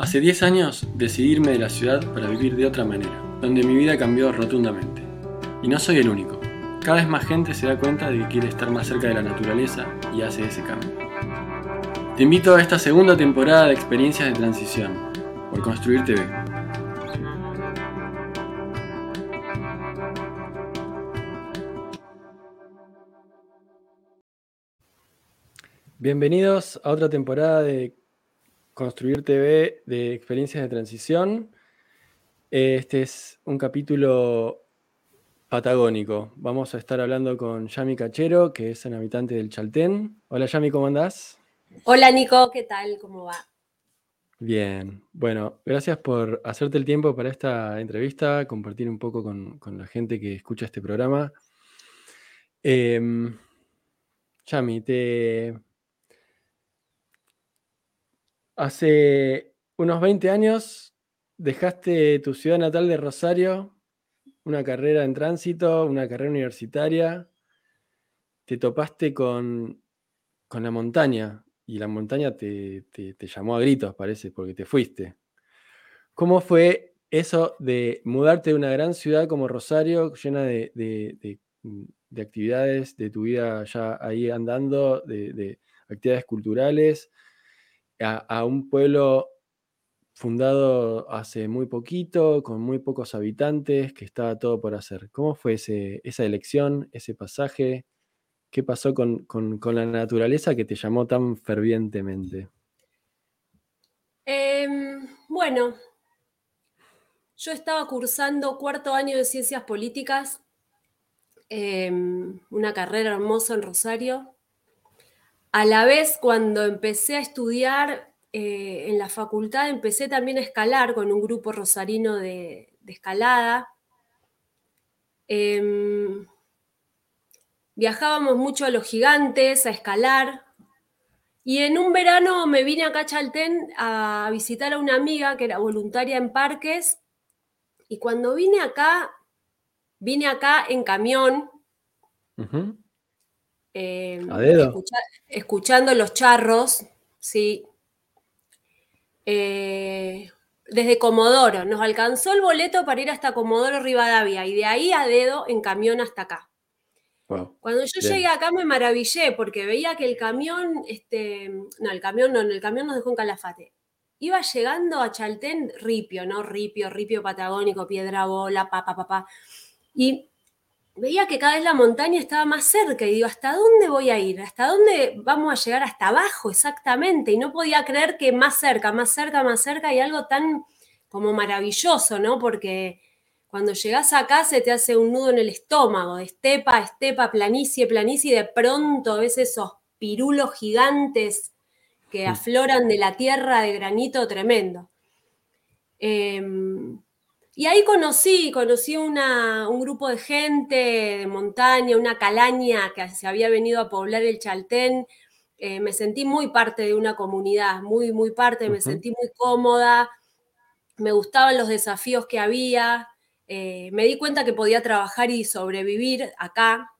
Hace 10 años decidí irme de la ciudad para vivir de otra manera, donde mi vida cambió rotundamente. Y no soy el único. Cada vez más gente se da cuenta de que quiere estar más cerca de la naturaleza y hace ese cambio. Te invito a esta segunda temporada de experiencias de transición por Construir TV. Bienvenidos a otra temporada de Construir TV de experiencias de transición. Este es un capítulo patagónico. Vamos a estar hablando con Yami Cachero, que es un habitante del Chaltén. Hola Yami, ¿cómo andás? Hola Nico, ¿qué tal? ¿Cómo va? Bien, bueno, gracias por hacerte el tiempo para esta entrevista, compartir un poco con, la gente que escucha este programa. Em, Yami, te, Hace unos 20 años dejaste tu ciudad natal de Rosario, una carrera en tránsito, una carrera universitaria, te topaste con, la montaña y la montaña te, llamó a gritos, parece, porque te fuiste. ¿Cómo fue eso de mudarte de una gran ciudad como Rosario, llena de, actividades, de tu vida ya ahí andando, de actividades culturales? A, un pueblo fundado hace muy poquito, con muy pocos habitantes, que estaba todo por hacer. ¿Cómo fue esa elección, ese pasaje? ¿Qué pasó con, la naturaleza que te llamó tan fervientemente? Em, bueno, yo estaba cursando cuarto año de ciencias políticas, em, una carrera hermosa en Rosario, a la vez, cuando empecé a estudiar eh, en la facultad, empecé también a escalar con un grupo rosarino de, escalada. Em, viajábamos mucho a los gigantes, a escalar. Y en un verano me vine acá a Chaltén a visitar a una amiga que era voluntaria en parques. Y cuando vine acá, vine acá en camión. Em, escuchando los charros, sí. Eh, desde Comodoro, nos alcanzó el boleto para ir hasta Comodoro Rivadavia y de ahí a dedo en camión hasta acá. Cuando yo llegué acá me maravillé porque veía que el camión, este, no, el camión no, el camión nos dejó en Calafate. Iba llegando a Chaltén ripio, ¿no? Ripio, ripio patagónico, piedra bola, papá, papá. Y veía que cada vez la montaña estaba más cerca y digo, ¿hasta dónde voy a ir? ¿Hasta dónde vamos a llegar? Hasta abajo, exactamente. Y no podía creer que más cerca, más cerca, más cerca hay algo tan como maravilloso, ¿no? Porque cuando llegas acá se te hace un nudo en el estómago, de estepa, estepa, planicie, planicie, y de pronto ves esos pirulos gigantes que afloran de la tierra de granito tremendo. Em, y ahí conocí, conocí una, un grupo de gente de montaña, una calaña que se había venido a poblar el Chaltén. Eh, me sentí muy parte de una comunidad, muy, muy parte, me sentí muy cómoda, me gustaban los desafíos que había, eh, me di cuenta que podía trabajar y sobrevivir acá.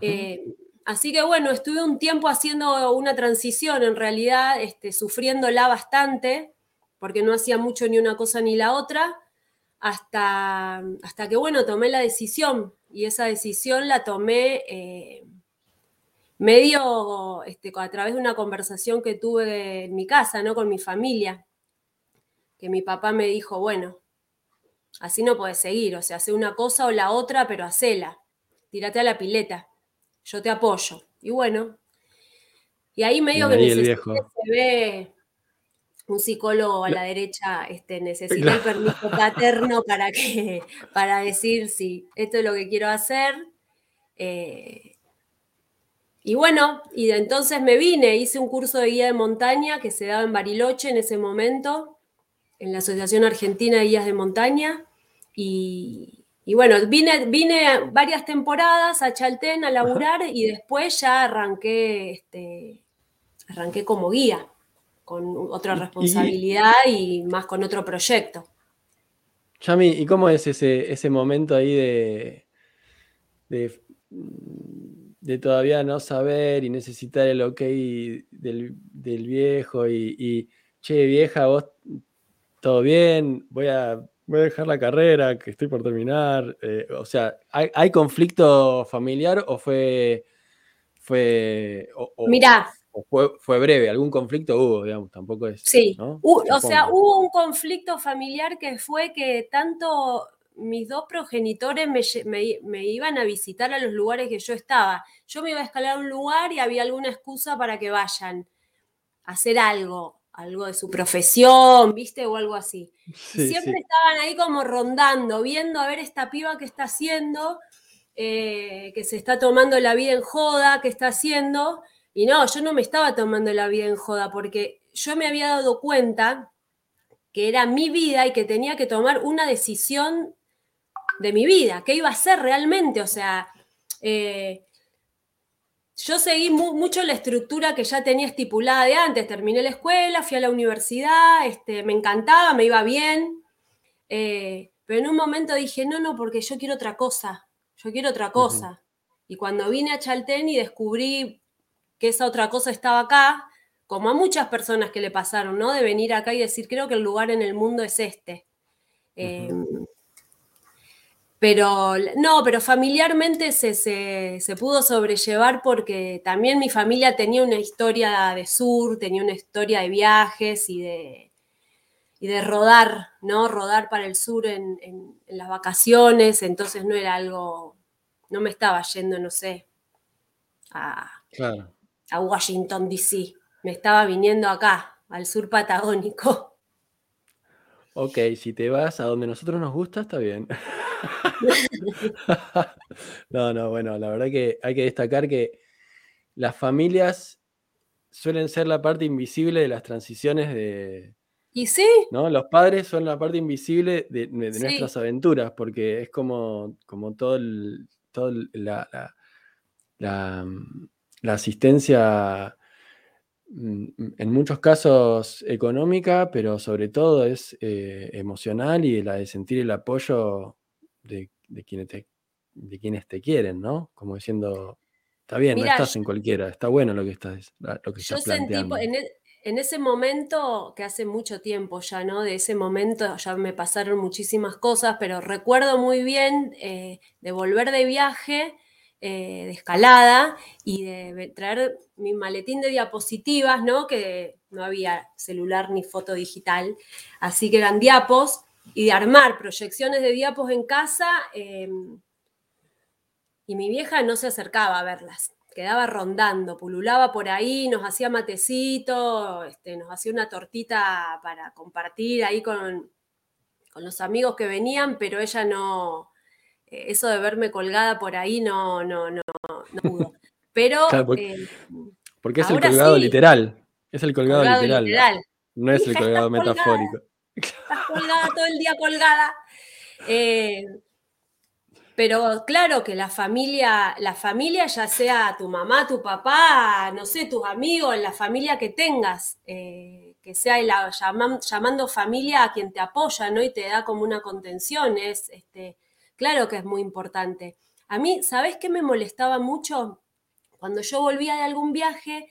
Eh, así que bueno, estuve un tiempo haciendo una transición, en realidad este, sufriéndola bastante, porque no hacía mucho ni una cosa ni la otra hasta, hasta que, bueno, tomé la decisión y esa decisión la tomé eh, medio este, a través de una conversación que tuve en mi casa, ¿no? Con mi familia, que mi papá me dijo, bueno, así no puedes seguir, o sea, hace una cosa o la otra, pero hacela, tírate a la pileta, yo te apoyo. Y bueno, y ahí medio que se ve un psicólogo a la derecha este, necesita el permiso paterno para, que, para decir si esto es lo que quiero hacer. Eh, y bueno, y entonces me vine, hice un curso de guía de montaña que se daba en Bariloche en ese momento, en la Asociación Argentina de Guías de Montaña. Y, bueno, vine, vine varias temporadas a Chaltén a laburar y después ya arranqué, este, arranqué como guía con otra responsabilidad y, más con otro proyecto. Yami, ¿y cómo es ese, ese momento ahí de, de, todavía no saber y necesitar el ok del, viejo y, che, vieja, vos todo bien, voy a, voy a dejar la carrera, que estoy por terminar. Eh, o sea, ¿hay, conflicto familiar o fue, fue, fue, breve? ¿Algún conflicto hubo, digamos? Tampoco es. Sí, o sea, hubo un conflicto familiar que fue que tanto mis dos progenitores me, me, iban a visitar a los lugares que yo estaba. Yo me iba a escalar a un lugar y había alguna excusa para que vayan a hacer algo, algo de su profesión, ¿viste? O algo así. siempre estaban ahí como rondando, viendo a ver esta piba que está haciendo, eh, que se está tomando la vida en joda, que está haciendo. Y no, yo no me estaba tomando la vida en joda porque yo me había dado cuenta que era mi vida y que tenía que tomar una decisión de mi vida, qué iba a ser realmente, o sea, eh, yo seguí mucho la estructura que ya tenía estipulada de antes, terminé la escuela, fui a la universidad, este, me encantaba, me iba bien, eh, pero en un momento dije, no, no, porque yo quiero otra cosa, yo quiero otra cosa. Y cuando vine a Chaltén y descubrí que esa otra cosa estaba acá, como a muchas personas que le pasaron, ¿no? De venir acá y decir, creo que el lugar en el mundo es este. Pero no, pero familiarmente se, pudo sobrellevar porque también mi familia tenía una historia de sur, tenía una historia de viajes y de, y de rodar, ¿no? Rodar para el sur en, las vacaciones, entonces no era algo, no me estaba yendo, no sé, a, a Washington, D.C., me estaba viniendo acá, al sur patagónico. Ok, si te vas a donde nosotros nos gusta, está bien. no, no, bueno, la verdad que hay que destacar que las familias suelen ser la parte invisible de las transiciones de... ¿Y sí? ¿no? Los padres son la parte invisible de, nuestras aventuras, porque es como, como todo, la, la, la asistencia mm, en muchos casos económica, pero sobre todo es eh, emocional y la de sentir el apoyo de, quienes, te, de quienes te quieren, ¿no? Como diciendo, está bien, no estás en cualquiera, está bueno lo que estás, lo que yo planteando. Sentí, en, en, ese momento, que hace mucho tiempo ya, ¿no? De ese momento ya me pasaron muchísimas cosas, pero recuerdo muy bien eh, de volver de viaje. Eh, de escalada y de traer mi maletín de diapositivas, ¿no? Que no había celular ni foto digital, así que eran diapos, y de armar proyecciones de diapos en casa. Em, y mi vieja no se acercaba a verlas, quedaba rondando, pululaba por ahí, nos hacía matecito, este, nos hacía una tortita para compartir ahí con, los amigos que venían, pero ella no, eso de verme colgada por ahí no, no, no, no pudo. Pero... Em, porque, es el colgado literal, es el colgado, literal, No es el colgado metafórico. Estás colgada todo el día colgada. Eh, pero claro que la familia, la familia, ya sea tu mamá, tu papá, no sé, tus amigos, la familia que tengas, eh, que sea la, llamando familia a quien te apoya, ¿no? Y te da como una contención, es, este, claro que es muy importante. A mí, ¿sabes qué me molestaba mucho? Cuando yo volvía de algún viaje,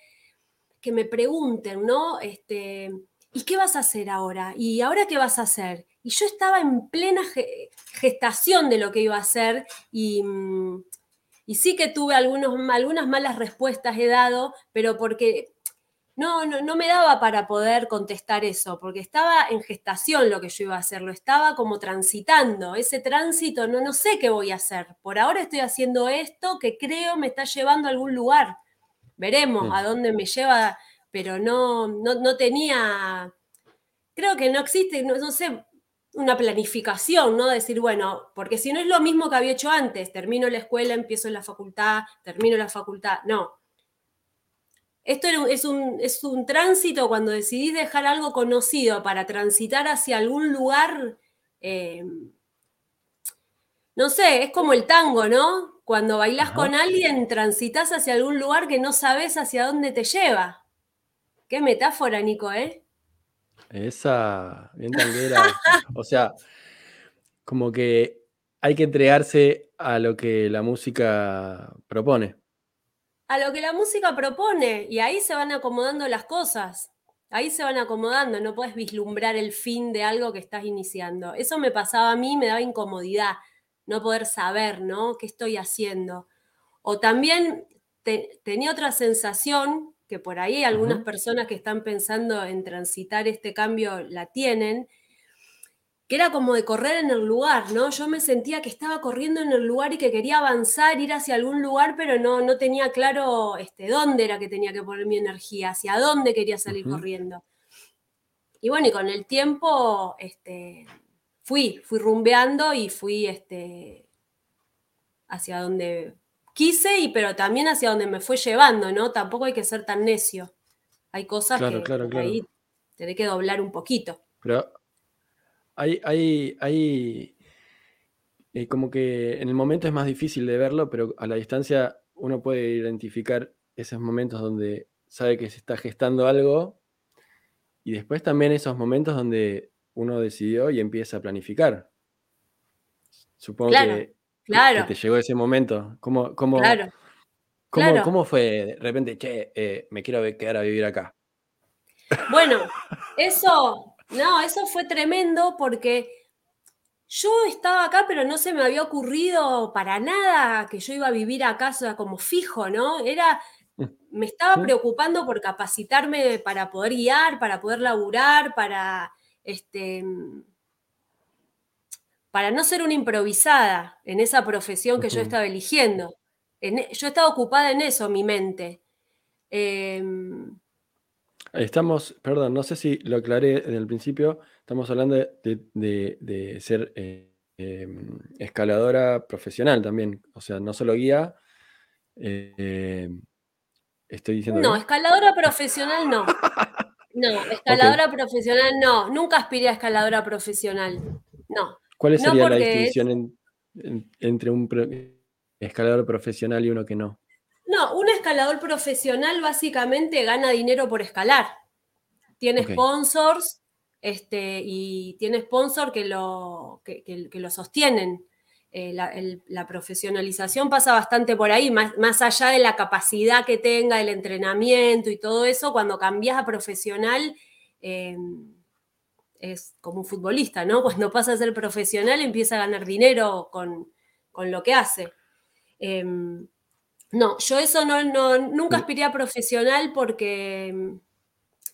que me pregunten, ¿no? Este, ¿y qué vas a hacer ahora? ¿Y ahora qué vas a hacer? Y yo estaba en plena gestación de lo que iba a hacer y, mm, sí que tuve algunas malas respuestas, he dado, pero porque no, no, no, me daba para poder contestar eso, porque estaba en gestación lo que yo iba a hacer, lo estaba como transitando, ese tránsito, no, no sé qué voy a hacer. Por ahora estoy haciendo esto que creo me está llevando a algún lugar. Veremos a dónde me lleva pero no, no, tenía, creo que no existe, no, sé, una planificación, ¿no? Decir, bueno, porque si no es lo mismo que había hecho antes, termino la escuela, empiezo la facultad, termino la facultad, no. Esto es un, es un tránsito cuando decidís dejar algo conocido para transitar hacia algún lugar, eh, no sé, es como el tango, ¿no? Cuando bailás con alguien, transitas hacia algún lugar que no sabes hacia dónde te lleva. Qué metáfora, Nico, ¿eh? Esa, bien tanguera. o sea, como que hay que entregarse a lo que la música propone. A lo que la música propone, y ahí se van acomodando las cosas. ahí se van acomodando, no puedes vislumbrar el fin de algo que estás iniciando. Eso me pasaba a mí, me daba incomodidad, no poder saber, ¿no? ¿Qué estoy haciendo? O también tenía otra sensación, que por ahí algunas personas que están pensando en transitar este cambio la tienen, que era como de correr en el lugar, ¿no? Yo me sentía que estaba corriendo en el lugar y que quería avanzar, ir hacia algún lugar, pero no, no tenía claro este, dónde era que tenía que poner mi energía, hacia dónde quería salir corriendo. Y bueno, y con el tiempo este, fui, fui rumbeando y fui este, hacia donde quise, y, pero también hacia donde me fue llevando, ¿no? Tampoco hay que ser tan necio. Hay cosas que claro, ahí te que doblar un poquito. Pero hay, hay, hay eh, como que en el momento es más difícil de verlo, pero a la distancia uno puede identificar esos momentos donde sabe que se está gestando algo y después también esos momentos donde uno decidió y empieza a planificar. Supongo que, te llegó ese momento. ¿Cómo, cómo, cómo, fue de repente, che, eh, me quiero quedar a vivir acá? Bueno, eso no, eso fue tremendo porque yo estaba acá, pero no se me había ocurrido para nada que yo iba a vivir acá como fijo, ¿no? Era, me estaba preocupando por capacitarme para poder guiar, para poder laburar, para, este, para no ser una improvisada en esa profesión que yo estaba eligiendo. Yo estaba ocupada en eso, mi mente. Em, Estamos, perdón, no sé si lo aclaré en el principio, estamos hablando de, ser eh, em, escaladora profesional también, o sea, no solo guía. Eh, estoy diciendo. No, escaladora profesional no. No, escaladora profesional no. Nunca aspiré a escaladora profesional. No. ¿Cuál sería la distinción entre un escalador profesional y uno que no? No, un escalador profesional básicamente gana dinero por escalar. Tiene sponsors este, y tiene sponsors que lo, que, lo sostienen. Eh, la, profesionalización pasa bastante por ahí, más, allá de la capacidad que tenga, el entrenamiento y todo eso, cuando cambias a profesional em, es como un futbolista, ¿no? Cuando pasa a ser profesional empieza a ganar dinero con, lo que hace. Em, no, yo eso no, nunca aspiré a profesional porque mm,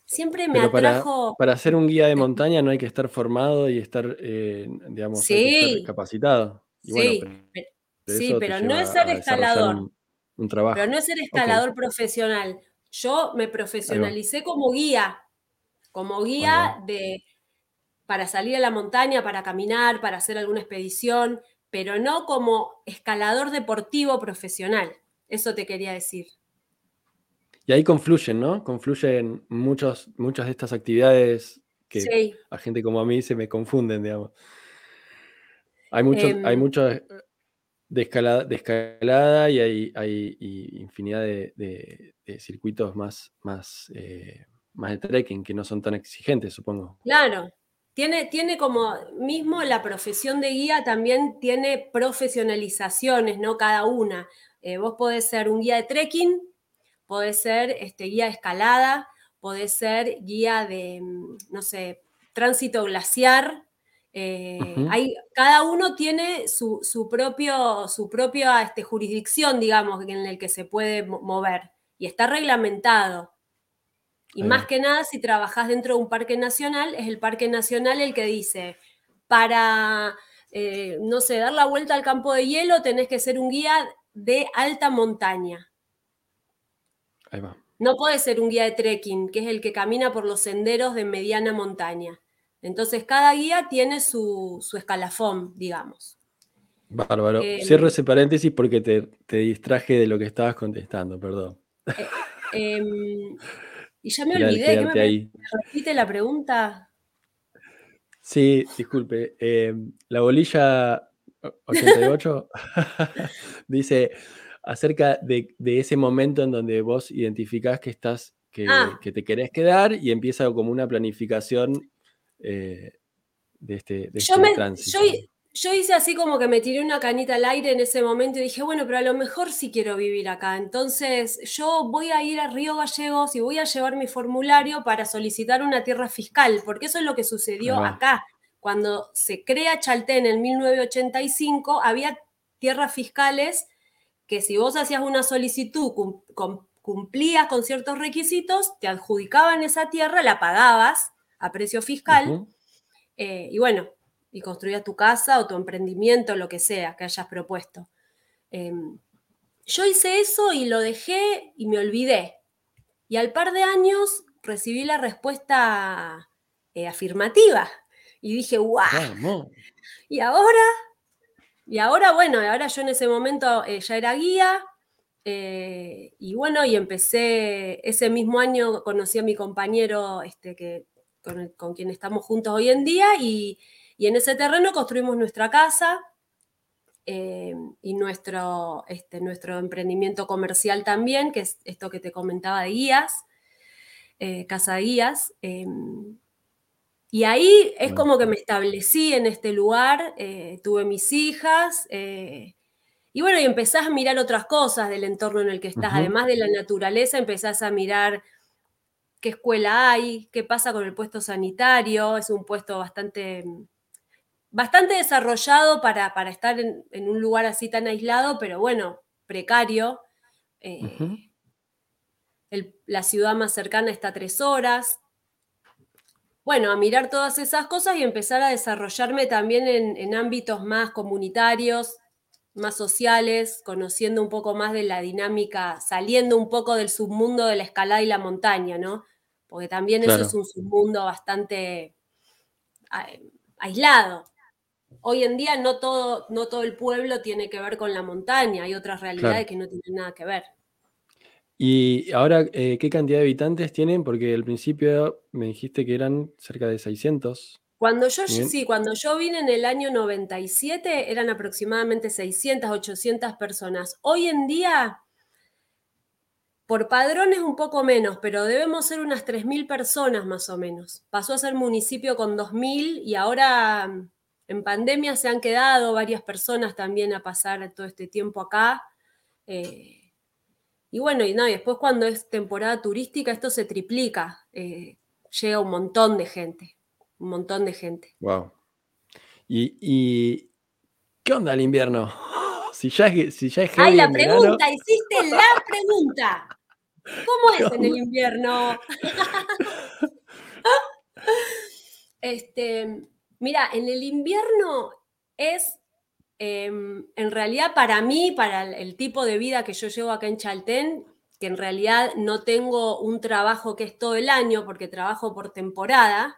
siempre me atrajo. Para, ser un guía de montaña no hay que estar formado y estar, eh, digamos, capacitado. sí, pero, no es ser escalador. Un, trabajo. Pero no es ser escalador profesional. Yo me profesionalicé como guía, como guía de para salir a la montaña, para caminar, para hacer alguna expedición, pero no como escalador deportivo profesional. Eso te quería decir. Y ahí confluyen, ¿no? Confluyen muchos, muchas de estas actividades que a gente como a mí se me confunden, digamos. Hay mucho, hay em. mucho de, escalada, de escalada y hay, hay infinidad de, circuitos más, más, eh, más de trekking que no son tan exigentes, supongo. Claro. Tiene, tiene como mismo la profesión de guía también tiene profesionalizaciones, ¿no? Cada una. Eh, vos podés ser un guía de trekking, podés ser este, guía de escalada, podés ser guía de, mm, no sé, tránsito glaciar. Eh, hay, cada uno tiene su, propio, su propia este, jurisdicción, digamos, en el que se puede mover y está reglamentado. Y más que nada, si trabajás dentro de un parque nacional, es el parque nacional el que dice, para, eh, no sé, dar la vuelta al campo de hielo, tenés que ser un guía de alta montaña. Ahí va. No puede ser un guía de trekking, que es el que camina por los senderos de mediana montaña. Entonces, cada guía tiene su, escalafón, digamos. Bárbaro. Eh, Cierro ese paréntesis porque te, distraje de lo que estabas contestando, perdón. Eh, em, y ya me olvidé. ¿Me, me repite la pregunta? Sí, disculpe. Em, la bolilla 88 dice acerca de, ese momento en donde vos identificás que estás, que, ah. te querés quedar y empieza como una planificación eh, de este, de este tránsito. yo hice así como que me tiré una canita al aire en ese momento y dije, bueno, pero a lo mejor sí quiero vivir acá. Entonces yo voy a ir a Río Gallegos y voy a llevar mi formulario para solicitar una tierra fiscal, porque eso es lo que sucedió acá. Cuando se crea Chaltén en 1985, había tierras fiscales que si vos hacías una solicitud, cumplías con ciertos requisitos, te adjudicaban esa tierra, la pagabas a precio fiscal. Eh, y bueno, y construías tu casa o tu emprendimiento, lo que sea que hayas propuesto. Em, yo hice eso y lo dejé y me olvidé. Y al par de años recibí la respuesta eh, afirmativa y dije, ¡guau! Y ahora, y ahora, bueno, ahora yo en ese momento eh, ya era guía. Eh, y bueno, y empecé, ese mismo año conocí a mi compañero este, que, con, con quien estamos juntos hoy en día y, y en ese terreno construimos nuestra casa eh, y nuestro, este, nuestro emprendimiento comercial también, que es esto que te comentaba de guías, eh, casa de guías. Em, y ahí es como que me establecí en este lugar, eh, tuve mis hijas. y bueno, y empezás a mirar otras cosas del entorno en el que estás, además de la naturaleza, empezás a mirar qué escuela hay, qué pasa con el puesto sanitario, es un puesto bastante bastante desarrollado para, estar en, un lugar así tan aislado, pero bueno, precario. Eh, la ciudad más cercana está a tres horas. Bueno, a mirar todas esas cosas y empezar a desarrollarme también en, ámbitos más comunitarios, más sociales, conociendo un poco más de la dinámica, saliendo un poco del submundo de la escalada y la montaña, ¿no? Porque también eso es un submundo bastante aislado hoy en día no todo, no todo el pueblo tiene que ver con la montaña, hay otras realidades que no tienen nada que ver. Y ahora, eh, ¿qué cantidad de habitantes tienen? Porque al principio me dijiste que eran cerca de 600. Cuando yo, sí, cuando yo vine en el año 97 eran aproximadamente 600, 800 personas. Hoy en día, por padrones un poco menos, pero debemos ser unas 3.000 personas más o menos. Pasó a ser municipio con 2.000 y ahora en pandemia se han quedado varias personas también a pasar todo este tiempo acá. Eh, y bueno, y, no, después cuando es temporada turística esto se triplica. Eh, llega un montón de gente, un montón de gente. Wow. ¿Y, qué onda el invierno? Si ya es, si ya Ay, la pregunta, hiciste la pregunta. ¿Cómo es en el invierno? este, Mira, en el invierno es, em, en realidad para mí, para el, tipo de vida que yo llevo acá en Chaltén, que en realidad no tengo un trabajo que es todo el año, porque trabajo por temporada,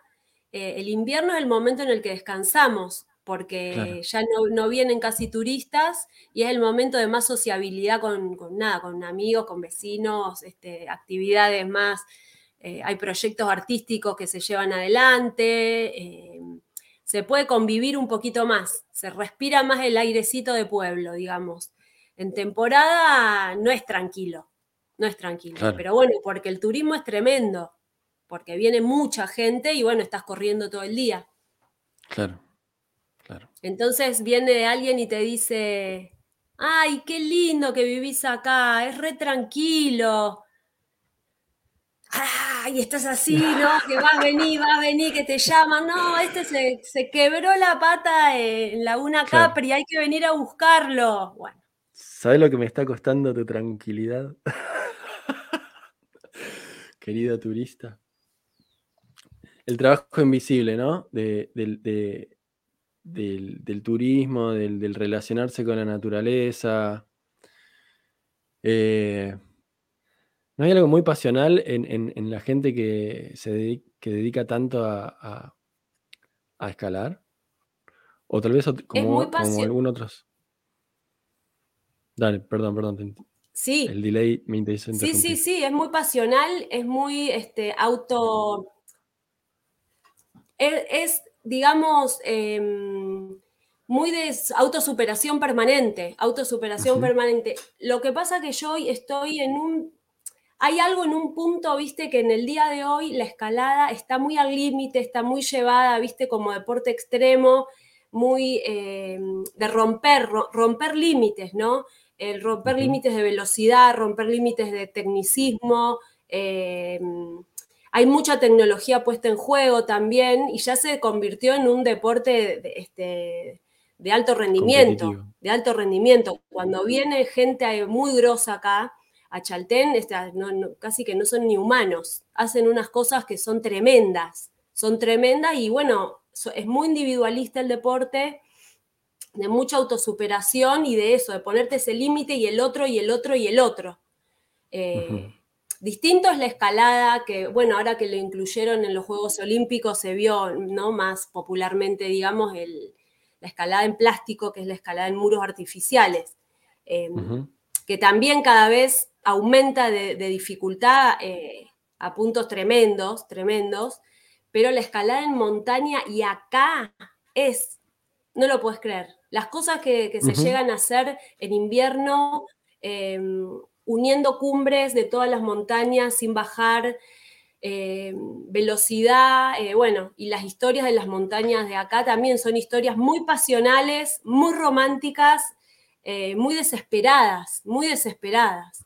eh, el invierno es el momento en el que descansamos, porque ya no, vienen casi turistas y es el momento de más sociabilidad con, nada, con amigos, con vecinos, este, actividades más, eh, hay proyectos artísticos que se llevan adelante. Se puede convivir un poquito más, se respira más el airecito de pueblo, digamos. En temporada no es tranquilo, no es tranquilo, pero bueno, porque el turismo es tremendo, porque viene mucha gente y bueno, estás corriendo todo el día. Claro, claro. Entonces viene alguien y te dice, ay, qué lindo que vivís acá, es re tranquilo, ay, estás así, ¿no? Que vas a venir, vas a venir, que te llaman, no, este se, quebró la pata en Laguna Capri, hay que venir a buscarlo. Bueno. ¿Sabes lo que me está costando tu tranquilidad? Querida turista. El trabajo invisible, ¿no? del, turismo, del, relacionarse con la naturaleza. Eh, ¿No hay algo muy pasional en, la gente que se dedica, tanto a, escalar? O tal vez como, como algún otros. Dale, perdón, perdón. Sí. El delay me interesa. Sí, sí, sí, es muy pasional, es muy este, auto. Es, digamos, em, muy de autosuperación permanente, autosuperación permanente. Lo que pasa que yo hoy estoy en un hay algo en un punto, viste, que en el día de hoy la escalada está muy al límite, está muy llevada, viste, como deporte extremo. muy eh, de romper, romper límites, ¿no? El romper límites de velocidad, romper límites de tecnicismo. Eh, hay mucha tecnología puesta en juego también y ya se convirtió en un deporte de, este, de alto rendimiento. De alto rendimiento. Cuando viene gente muy grosa acá, a Chaltén, casi que no son ni humanos, hacen unas cosas que son tremendas, son tremendas y bueno, es muy individualista el deporte, de mucha autosuperación y de eso, de ponerte ese límite y el otro y el otro y el otro. Eh, distinto es la escalada, que bueno, ahora que lo incluyeron en los Juegos Olímpicos se vio ¿no? más popularmente, digamos, la escalada en plástico, que es la escalada en muros artificiales, eh, que también cada vez aumenta de, dificultad eh, a puntos tremendos, tremendos, pero la escalada en montaña y acá es, no lo puedes creer, las cosas que, se llegan a hacer en invierno, em, uniendo cumbres de todas las montañas sin bajar, em, velocidad, eh, bueno, y las historias de las montañas de acá también son historias muy pasionales, muy románticas, eh, muy desesperadas, muy desesperadas,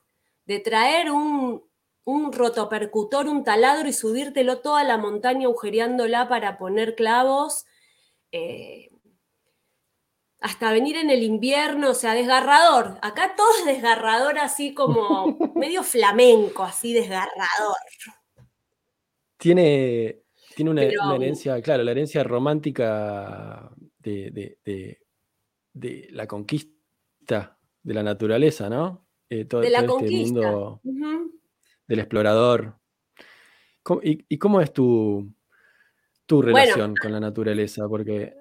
de traer un, un rotopercutor, un taladro y subírtelo toda la montaña agujereándola para poner clavos. Eh, hasta venir en el invierno, o sea, desgarrador. Acá todo es desgarrador, así como medio flamenco, así desgarrador. Tiene, tiene una, herencia, claro, la herencia romántica de, la conquista de la naturaleza, ¿no? Eh, de la este conquista del explorador. y, cómo es tu, tu relación con la naturaleza? Porque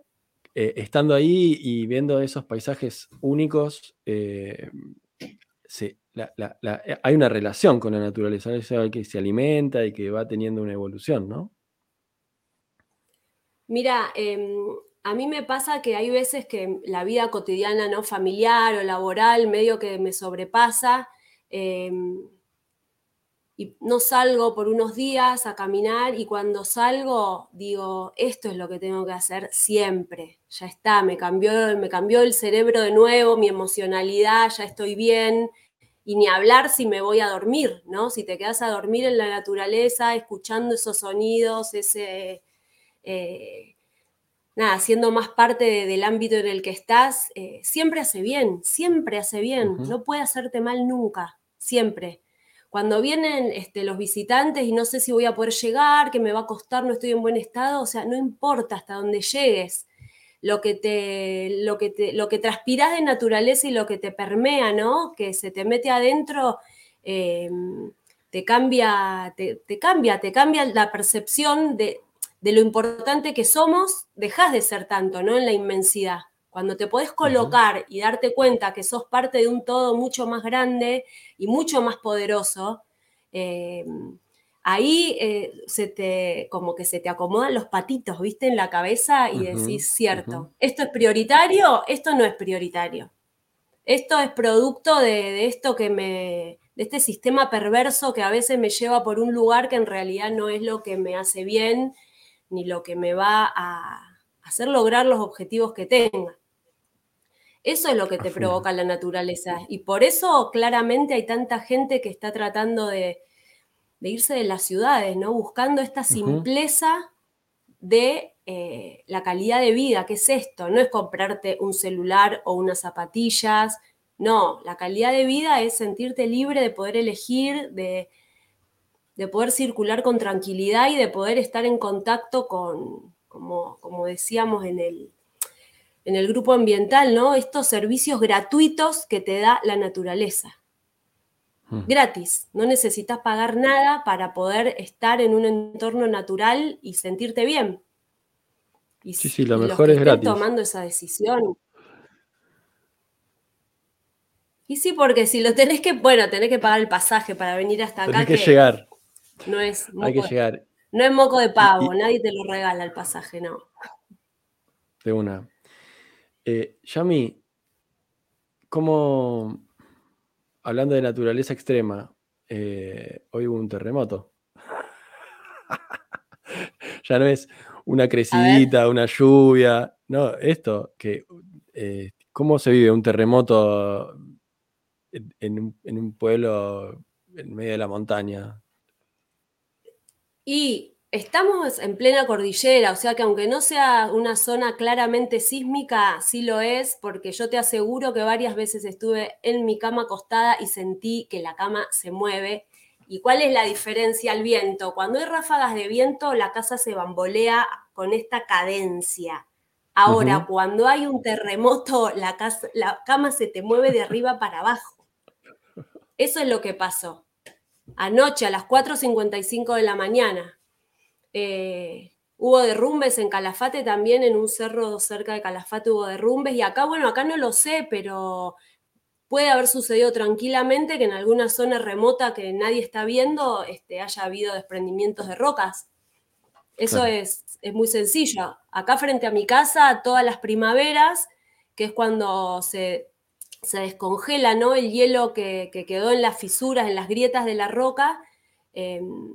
eh, estando ahí y viendo esos paisajes únicos, eh, eh, hay una relación con la naturaleza, que se alimenta y que va teniendo una evolución, ¿no? Mira, em, a mí me pasa que hay veces que la vida cotidiana, no familiar o laboral, medio que me sobrepasa. Em, y no salgo por unos días a caminar y cuando salgo digo, esto es lo que tengo que hacer siempre, ya está, me cambió, me cambió el cerebro de nuevo, mi emocionalidad, ya estoy bien, y ni hablar si me voy a dormir, ¿no? Si te quedas a dormir en la naturaleza, escuchando esos sonidos, ese... Eh, nada, siendo más parte del ámbito en el que estás, eh, siempre hace bien, siempre hace bien, no puede hacerte mal nunca, siempre. Cuando vienen este, los visitantes y no sé si voy a poder llegar, que me va a costar, no estoy en buen estado, o sea, no importa hasta dónde llegues. Lo que, te, lo, que te, lo que transpiras de naturaleza y lo que te permea, ¿no? Que se te mete adentro, em, te cambia, te, cambia, te cambia la percepción de, de lo importante que somos, dejas de ser tanto, ¿no? En la inmensidad. Cuando te podés colocar y darte cuenta que sos parte de un todo mucho más grande y mucho más poderoso, eh, ahí eh, se te, como que se te acomodan los patitos, ¿viste? En la cabeza y decís, cierto, esto es prioritario, esto no es prioritario. Esto es producto de, esto que me, de este sistema perverso que a veces me lleva por un lugar que en realidad no es lo que me hace bien ni lo que me va a hacer lograr los objetivos que tenga. Eso es lo que te provoca la naturaleza. Y por eso claramente hay tanta gente que está tratando de, irse de las ciudades, ¿no? Buscando esta simpleza de eh, la calidad de vida. ¿Qué es esto? No es comprarte un celular o unas zapatillas. No, la calidad de vida es sentirte libre de poder elegir, de, de poder circular con tranquilidad y de poder estar en contacto con, como, decíamos en el, en el grupo ambiental, ¿no? Estos servicios gratuitos que te da la naturaleza. Hmm. Gratis, no necesitas pagar nada para poder estar en un entorno natural y sentirte bien. Y, sí, sí, lo mejor es gratis. tomando esa decisión. Y sí, porque si lo tenés que, bueno, tenés que pagar el pasaje para venir hasta acá. Tenés que, llegar. No es. Hay que llegar. No es moco de pavo, nadie te lo regala el pasaje, no. De una. Eh, Yami, ¿cómo, hablando de naturaleza extrema, eh, hoy hubo un terremoto? ya no es una crecidita, una lluvia, no, esto, que eh, cómo se vive un terremoto en, un, pueblo en medio de la montaña. Y estamos en plena cordillera, o sea que aunque no sea una zona claramente sísmica, sí lo es, porque yo te aseguro que varias veces estuve en mi cama acostada y sentí que la cama se mueve. ¿Y cuál es la diferencia al viento? Cuando hay ráfagas de viento, la casa se bambolea con esta cadencia. Ahora, cuando hay un terremoto, la, la cama se te mueve de arriba para abajo. Eso es lo que pasó. Anoche a las 4.55 de la mañana. Eh, hubo derrumbes en Calafate también, en un cerro cerca de Calafate hubo derrumbes. Y acá, bueno, acá no lo sé, pero puede haber sucedido tranquilamente que en alguna zona remota que nadie está viendo este, haya habido desprendimientos de rocas. Eso es, es muy sencillo. Acá frente a mi casa, todas las primaveras, que es cuando se se descongela ¿no? el hielo que, quedó en las fisuras, en las grietas de la roca, em,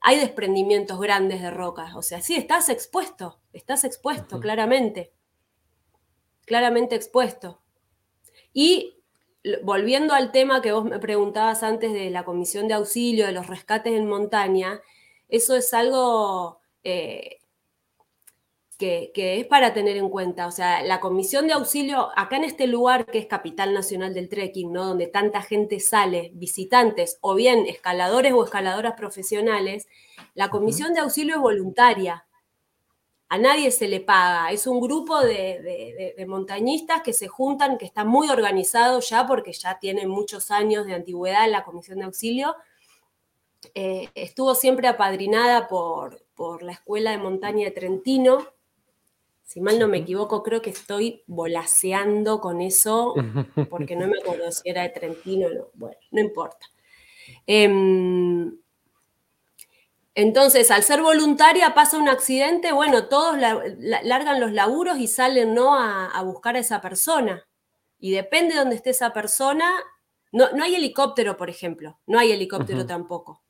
hay desprendimientos grandes de rocas. O sea, sí, estás expuesto, estás expuesto, claramente. Claramente expuesto. Y volviendo al tema que vos me preguntabas antes de la comisión de auxilio, de los rescates en montaña, eso es algo eh, que, es para tener en cuenta. O sea, la comisión de auxilio, acá en este lugar que es capital nacional del trekking, ¿no? donde tanta gente sale, visitantes o bien escaladores o escaladoras profesionales, la comisión de auxilio es voluntaria. A nadie se le paga. Es un grupo de, montañistas que se juntan, que está muy organizado ya porque ya tienen muchos años de antigüedad la comisión de auxilio. Eh, estuvo siempre apadrinada por, por la Escuela de Montaña de Trentino, si mal no me equivoco, creo que estoy volaseando con eso, porque no me acuerdo si era de Trentino o no. Bueno, no importa. Em, entonces, al ser voluntaria pasa un accidente, bueno, todos largan los laburos y salen ¿no? A, buscar a esa persona. Y depende de dónde esté esa persona. No, no hay helicóptero, por ejemplo. No hay helicóptero tampoco.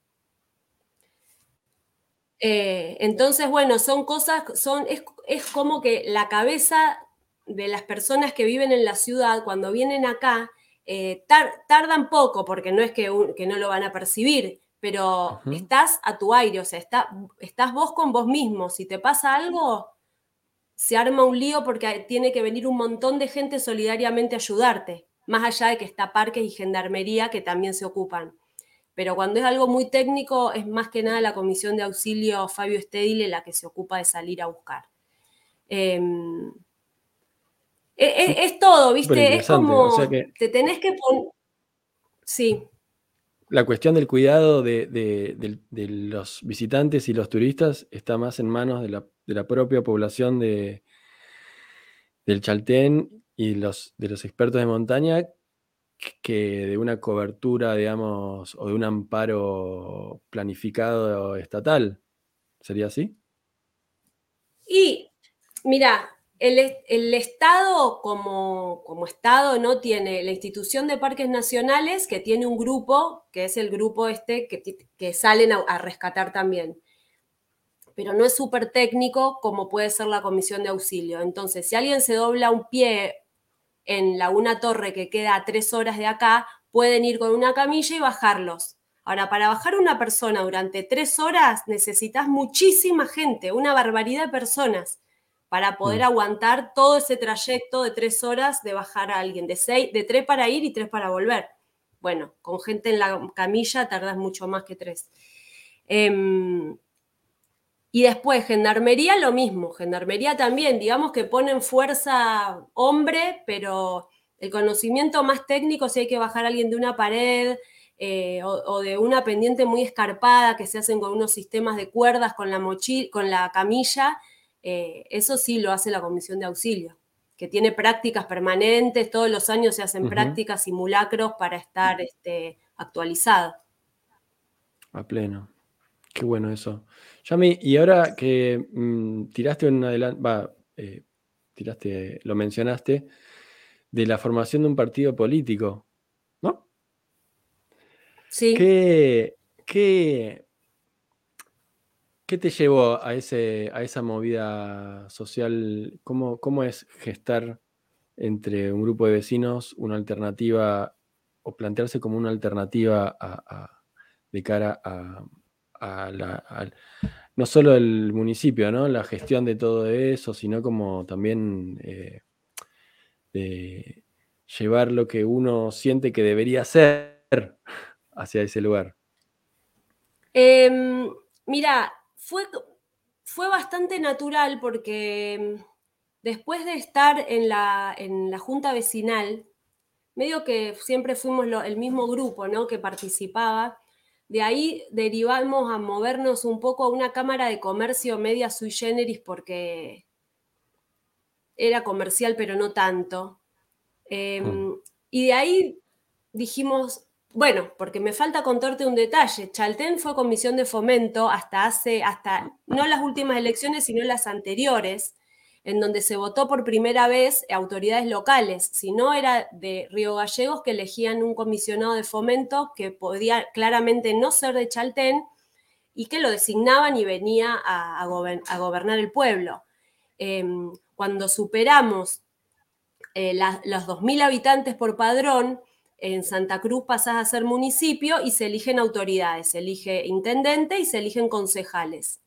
Eh, entonces, bueno, son cosas, son, es, como que la cabeza de las personas que viven en la ciudad, cuando vienen acá, eh, tardan poco, porque no es que, no lo van a percibir, pero estás a tu aire, o sea, estás vos con vos mismo. Si te pasa algo, se arma un lío porque tiene que venir un montón de gente solidariamente a ayudarte, más allá de que está parques y gendarmería que también se ocupan pero cuando es algo muy técnico es más que nada la comisión de auxilio Fabio Stedile la que se ocupa de salir a buscar. Em, e, e, es, todo, ¿viste? Es como te tenés que poner... Sí. La cuestión del cuidado de, los visitantes y los turistas está más en manos de la, propia población de, del Chaltén y los, de los expertos de montaña que de una cobertura, digamos, o de un amparo planificado estatal. ¿Sería así? Y mira, el, Estado como, como, Estado no tiene la institución de parques nacionales que tiene un grupo, que es el grupo este que, que salen a, a, rescatar también. Pero no es súper técnico como puede ser la comisión de auxilio. Entonces, si alguien se dobla un pie en Laguna Torre, que queda a tres horas de acá, pueden ir con una camilla y bajarlos. Ahora, para bajar una persona durante tres horas necesitas muchísima gente, una barbaridad de personas, para poder mm. aguantar todo ese trayecto de tres horas de bajar a alguien, de, seis, de tres para ir y tres para volver. Bueno, con gente en la camilla tardas mucho más que tres. Em, y después, gendarmería, lo mismo. Gendarmería también, digamos que ponen fuerza hombre, pero el conocimiento más técnico, si hay que bajar a alguien de una pared eh, o, de una pendiente muy escarpada que se hacen con unos sistemas de cuerdas con la, mochila, con la camilla, eh, eso sí lo hace la comisión de auxilio, que tiene prácticas permanentes, todos los años se hacen prácticas, simulacros para estar este, actualizado. A pleno. Qué bueno eso. Yami, y ahora que mm, tiraste un adelante, va, eh, tiraste, lo mencionaste, de la formación de un partido político, ¿no? Sí. ¿Qué, qué, ¿Qué te llevó a, ese, a esa movida social? ¿Cómo, ¿Cómo es gestar entre un grupo de vecinos una alternativa o plantearse como una alternativa de cara a, no solo el municipio, ¿no? la gestión de todo eso, sino como también eh, de llevar lo que uno siente que debería ser hacia ese lugar. Em, mira, fue, fue bastante natural porque después de estar en la, en la junta vecinal, medio que siempre fuimos el mismo grupo ¿no? que participaba, de ahí derivamos a movernos un poco a una cámara de comercio media sui generis porque era comercial, pero no tanto. Em, mm. Y de ahí dijimos, bueno, porque me falta contarte un detalle. Chaltén fue comisión de fomento hasta hace, hasta no las últimas elecciones, sino las anteriores, en donde se votó por primera vez autoridades locales. Si no, era de Río Gallegos que elegían un comisionado de fomento que podía claramente no ser de Chaltén y que lo designaban y venía a, gobernar el pueblo. Em, cuando superamos eh, los 2.000 habitantes por padrón, en Santa Cruz pasás a ser municipio y se eligen autoridades, se elige intendente y se eligen concejales.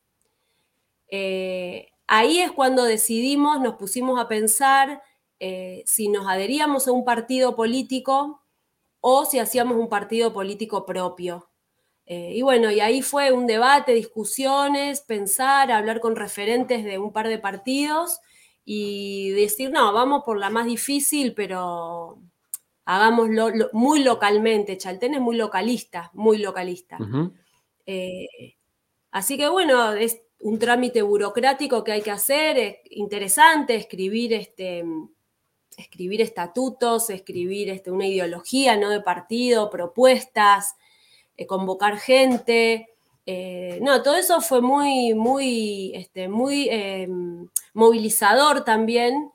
Eh, ahí es cuando decidimos, nos pusimos a pensar eh, si nos adheríamos a un partido político o si hacíamos un partido político propio. Eh, y bueno, y ahí fue un debate, discusiones, pensar, hablar con referentes de un par de partidos y decir, no, vamos por la más difícil, pero hagámoslo muy localmente. Chaltén es muy localista, muy localista. Eh, así que bueno, es un trámite burocrático que hay que hacer, es interesante escribir, este, escribir estatutos, escribir este, una ideología ¿no? de partido, propuestas, eh, convocar gente. Eh, no, todo eso fue muy, muy, este, muy em, movilizador también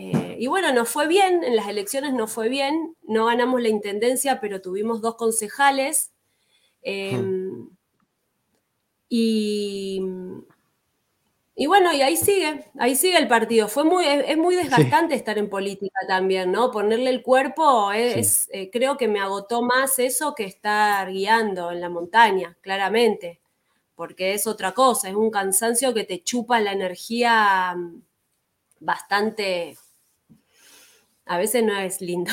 eh, y bueno, nos fue bien, en las elecciones nos fue bien, no ganamos la intendencia, pero tuvimos dos concejales. Em, y, y, bueno, y ahí sigue, ahí sigue el partido. Fue muy, es, muy desgastante estar en política también, ¿no? Ponerle el cuerpo es, eh, creo que me agotó más eso que estar guiando en la montaña, claramente, porque es otra cosa, es un cansancio que te chupa la energía mm, bastante a veces no es lindo.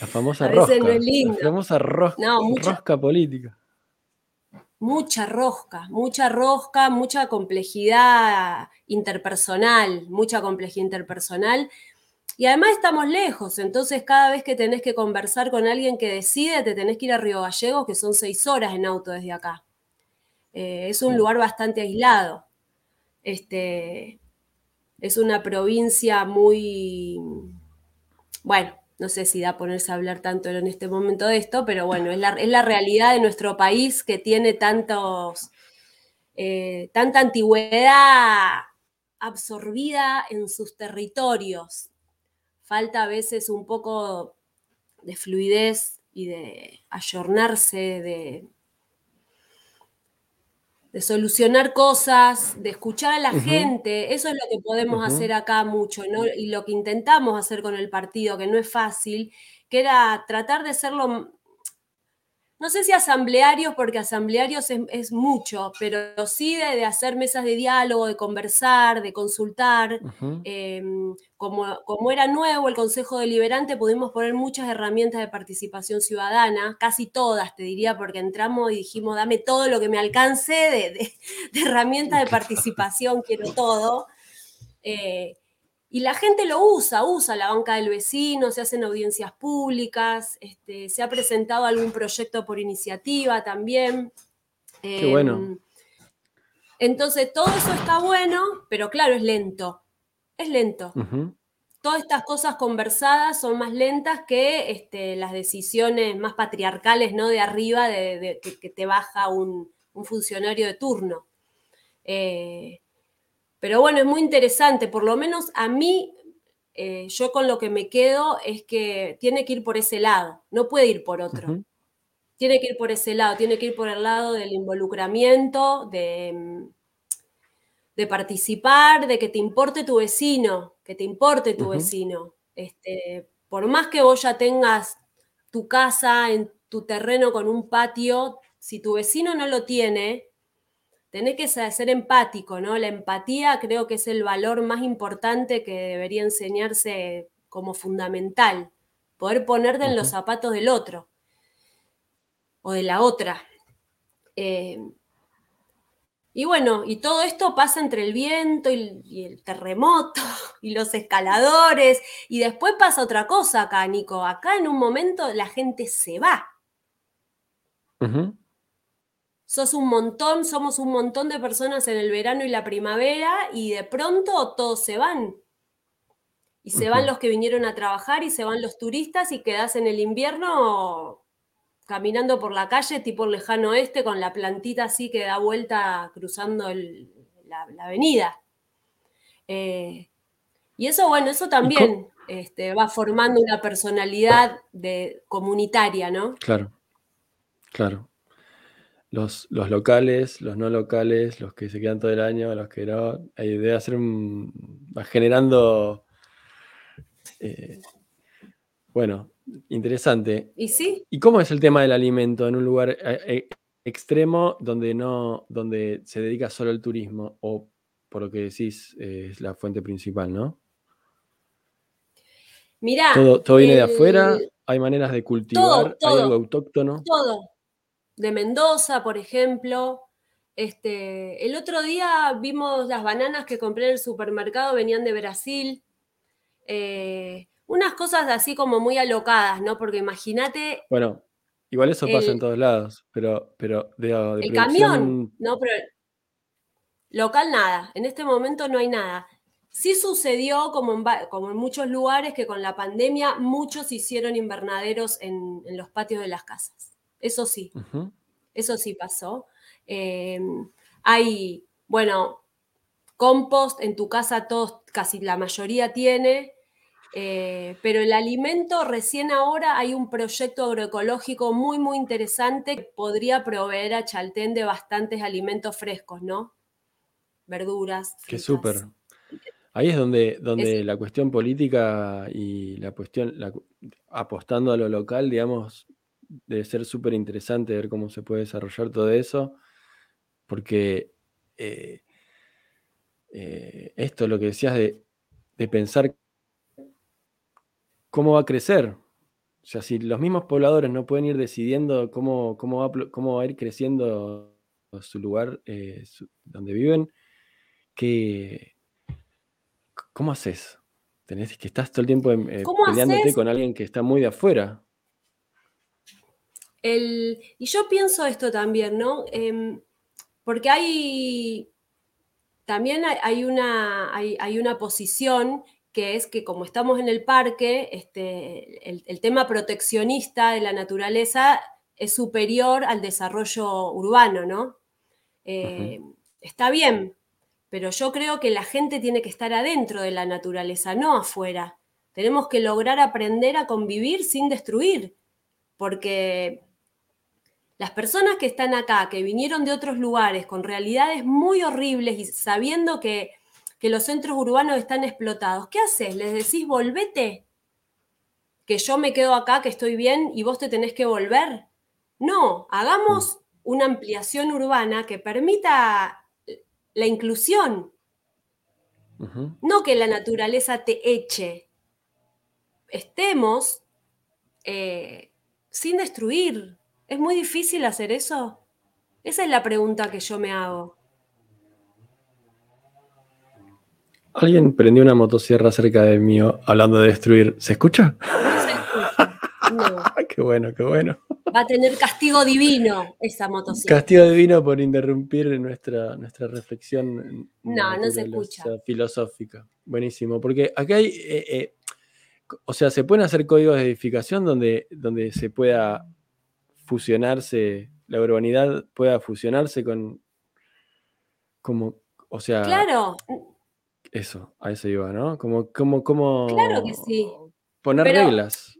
La famosa rosca. La famosa rosca política. Mucha rosca, mucha rosca, mucha complejidad interpersonal, mucha complejidad interpersonal. Y además estamos lejos, entonces cada vez que tenés que conversar con alguien que decide, te tenés que ir a Río Gallegos, que son seis horas en auto desde acá. Eh, es un lugar bastante aislado. Este, es una provincia muy, bueno, no sé si da ponerse a hablar tanto en este momento de esto, pero bueno, es la, realidad de nuestro país que tiene tantos, eh, tanta antigüedad absorbida en sus territorios. Falta a veces un poco de fluidez y de ayornarse, de de solucionar cosas, de escuchar a la gente. Eso es lo que podemos hacer acá mucho, ¿no? Y lo que intentamos hacer con el partido, que no es fácil, que era tratar de serlo no sé si asamblearios, porque asamblearios es, mucho, pero sí de, hacer mesas de diálogo, de conversar, de consultar. Em, como, como, era nuevo el Consejo Deliberante, pudimos poner muchas herramientas de participación ciudadana, casi todas, te diría, porque entramos y dijimos, dame todo lo que me alcance de, herramientas de participación, quiero todo. Eh, y la gente lo usa, usa la banca del vecino, se hacen audiencias públicas, este, se ha presentado algún proyecto por iniciativa también. Qué bueno. Em, entonces, todo eso está bueno, pero claro, es lento. Es lento. Todas estas cosas conversadas son más lentas que este, las decisiones más patriarcales, ¿no? De arriba, de, que, te baja un, funcionario de turno. Eh, pero bueno, es muy interesante, por lo menos a mí, eh, yo con lo que me quedo es que tiene que ir por ese lado, no puede ir por otro. tiene que ir por ese lado, tiene que ir por el lado del involucramiento, de, de participar, de que te importe tu vecino, que te importe tu vecino. Este, por más que vos ya tengas tu casa en tu terreno con un patio, si tu vecino no lo tiene, tenés que ser empático, ¿no? La empatía creo que es el valor más importante que debería enseñarse como fundamental, poder ponerte en los zapatos del otro o de la otra. Eh, y bueno, y todo esto pasa entre el viento y, el terremoto y los escaladores. Y después pasa otra cosa acá, Nico. Acá en un momento la gente se va. Sos un montón, somos un montón de personas en el verano y la primavera y de pronto todos se van. Y se van los que vinieron a trabajar y se van los turistas y quedás en el invierno caminando por la calle tipo el lejano oeste con la plantita así que da vuelta cruzando la, avenida. Eh, y eso, bueno, eso también este, va formando una personalidad de, comunitaria, ¿no? Claro, claro. Los, los, locales, los no locales, los que se quedan todo el año, los que no, hay debe hacer un, va generando, eh, bueno, Interesante. ¿Y sí? ¿Y cómo es el tema del alimento en un lugar eh, eh, extremo donde no, donde se dedica solo al turismo? O por lo que decís, eh, es la fuente principal, ¿no? Mirá. Todo, viene de afuera, hay maneras de cultivar, hay algo autóctono. Todo. De Mendoza, por ejemplo. Este, el otro día vimos las bananas que compré en el supermercado, venían de Brasil unas cosas así como muy alocadas, ¿no? Porque imagínate. Bueno, igual eso pasa en todos lados, pero, pero de, el camión, no, pero local nada. En este momento no hay nada. Sí sucedió, como en, como en muchos lugares, que con la pandemia muchos hicieron invernaderos en, los patios de las casas. Eso sí, eso sí pasó. Em, hay, bueno, compost en tu casa, todos, casi la mayoría tiene. Eh, pero el alimento, recién ahora hay un proyecto agroecológico muy, muy interesante que podría proveer a Chaltén de bastantes alimentos frescos, ¿no? Verduras. Qué súper. Ahí es donde, donde la cuestión política y la cuestión, apostando a lo local, digamos, debe ser súper interesante ver cómo se puede desarrollar todo eso, porque eh, eh, esto, lo que decías de, de pensar cómo va a crecer. O sea, si los mismos pobladores no pueden ir decidiendo cómo, cómo, va, cómo va a ir creciendo su lugar eh, donde viven, ¿qué, ¿cómo haces? Tenés que estás todo el tiempo eh, peleándote con alguien que está muy de afuera. Y yo pienso esto también, ¿no? Em, porque hay también hay, una, hay, una posición que es que como estamos en el parque, este, el, tema proteccionista de la naturaleza es superior al desarrollo urbano, ¿no? Eh, está bien, pero yo creo que la gente tiene que estar adentro de la naturaleza, no afuera. Tenemos que lograr aprender a convivir sin destruir, porque las personas que están acá, que vinieron de otros lugares con realidades muy horribles y sabiendo que que los centros urbanos están explotados. ¿Qué haces? ¿Les decís volvete? ¿Que yo me quedo acá, que estoy bien y vos te tenés que volver? No, hagamos mm. una ampliación urbana que permita la inclusión. No que la naturaleza te eche. Estemos eh, sin destruir. ¿Es muy difícil hacer eso? Esa es la pregunta que yo me hago. Alguien prendió una motosierra cerca de mí hablando de destruir. ¿Se escucha? No. qué bueno, qué bueno. Va a tener castigo divino esa motosierra. Castigo divino por interrumpir nuestra, nuestra reflexión. No, no se escucha. Filosófica. Buenísimo. Porque acá hay. Eh, eh, o sea, se pueden hacer códigos de edificación donde, donde se pueda fusionarse, la urbanidad pueda fusionarse con. Como. O sea. Claro eso, a eso iba, ¿no? Como, como, como claro que sí. poner reglas.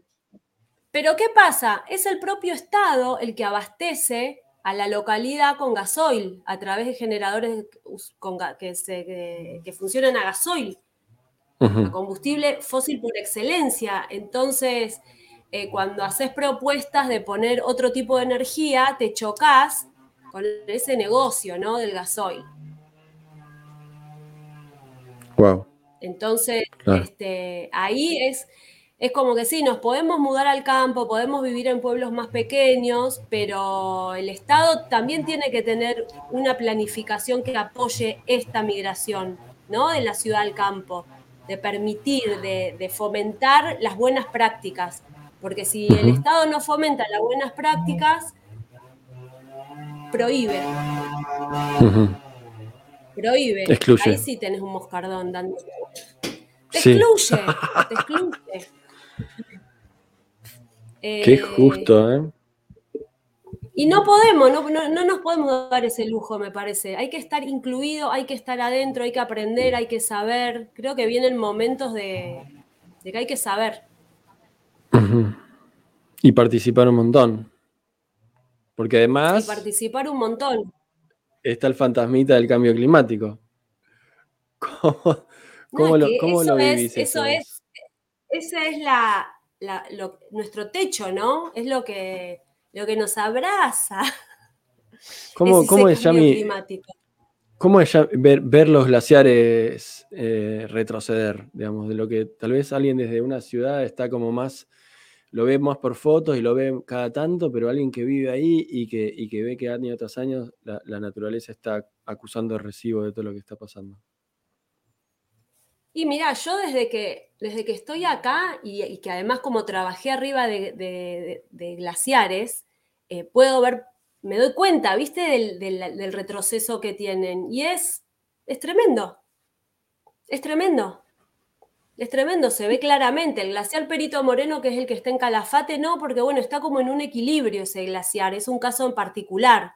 Pero ¿qué pasa? Es el propio Estado el que abastece a la localidad con gasoil a través de generadores que, que, funcionan a gasoil, a combustible fósil por excelencia. Entonces, eh, cuando haces propuestas de poner otro tipo de energía, te chocas con ese negocio ¿no? del gasoil. Wow. Entonces, este, ahí es, es como que sí, nos podemos mudar al campo, podemos vivir en pueblos más pequeños, pero el Estado también tiene que tener una planificación que apoye esta migración, ¿no? De la ciudad al campo, de permitir, de, fomentar las buenas prácticas. Porque si el Estado no fomenta las buenas prácticas, prohíbe prohíbe. Ahí sí tenés un moscardón dando. Te excluye, te excluye. Qué eh, justo, ¿eh? Y no podemos, no, no, nos podemos dar ese lujo, me parece. Hay que estar incluido, hay que estar adentro, hay que aprender, hay que saber. Creo que vienen momentos de, que hay que saber. Y participar un montón. Porque además. Y participar un montón está el fantasmita del cambio climático. ¿Cómo, lo, vivís? eso, es, ese es la, nuestro techo, ¿no? Es lo que, lo que nos abraza. ¿Cómo, es, cómo es ¿Cómo es ver, ver los glaciares eh, retroceder? Digamos, de lo que tal vez alguien desde una ciudad está como más lo ve más por fotos y lo ve cada tanto, pero alguien que vive ahí y que, que ve que año tras año la, naturaleza está acusando el recibo de todo lo que está pasando. Y mira, yo desde que, desde que estoy acá y, que además como trabajé arriba de, glaciares, eh, puedo ver, me doy cuenta, ¿viste? Del, del, retroceso que tienen. Y es, es tremendo. Es tremendo. Es tremendo, se ve claramente. El glaciar Perito Moreno, que es el que está en Calafate, no, porque bueno, está como en un equilibrio ese glaciar, es un caso en particular.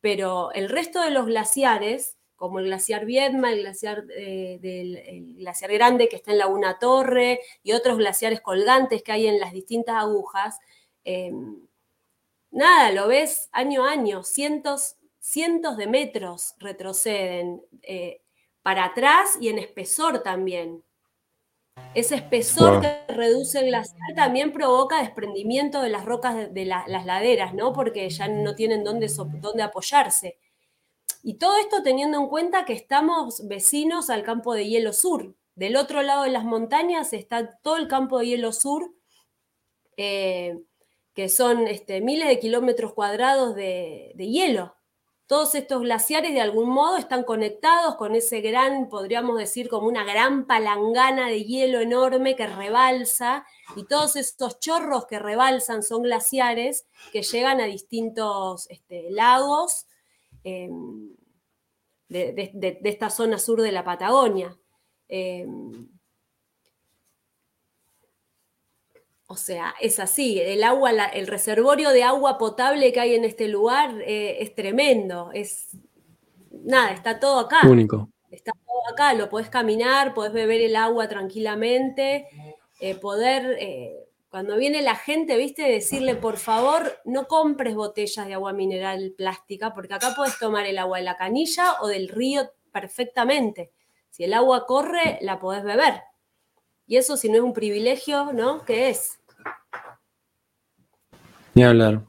Pero el resto de los glaciares, como el glaciar Viedma, el glaciar, eh, del, glaciar Grande que está en Laguna Torre y otros glaciares colgantes que hay en las distintas agujas, em, nada, lo ves año a año, cientos, cientos de metros retroceden eh, para atrás y en espesor también. Ese espesor que reduce el glaciar también provoca desprendimiento de las rocas de, las laderas, ¿no? Porque ya no tienen dónde, dónde apoyarse. Y todo esto teniendo en cuenta que estamos vecinos al campo de hielo sur. Del otro lado de las montañas está todo el campo de hielo sur, eh, que son este, miles de kilómetros cuadrados de hielo todos estos glaciares de algún modo están conectados con ese gran, podríamos decir, como una gran palangana de hielo enorme que rebalsa, y todos estos chorros que rebalsan son glaciares que llegan a distintos este, lagos em, de, esta zona sur de la Patagonia. Em, O sea, es así, el agua, el reservorio de agua potable que hay en este lugar eh, es tremendo, es nada, está todo acá. Único. Está todo acá, lo podés caminar, podés beber el agua tranquilamente, eh, poder, eh, cuando viene la gente, viste, decirle, por favor, no compres botellas de agua mineral plástica, porque acá podés tomar el agua de la canilla o del río perfectamente. Si el agua corre, la podés beber. Y eso si no es un privilegio, ¿no? ¿Qué es? Hablar.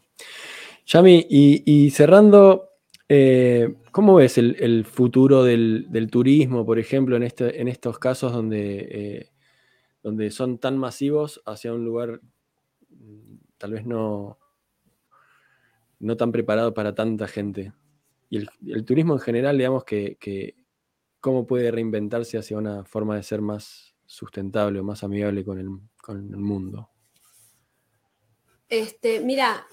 Yami, y, cerrando, eh, ¿cómo ves el, futuro del, turismo, por ejemplo, en, este, en estos casos donde, eh, donde son tan masivos hacia un lugar mm, tal vez no, no tan preparado para tanta gente? Y el, turismo en general, digamos que, cómo puede reinventarse hacia una forma de ser más sustentable o más amigable con el, con el mundo. Este, mira,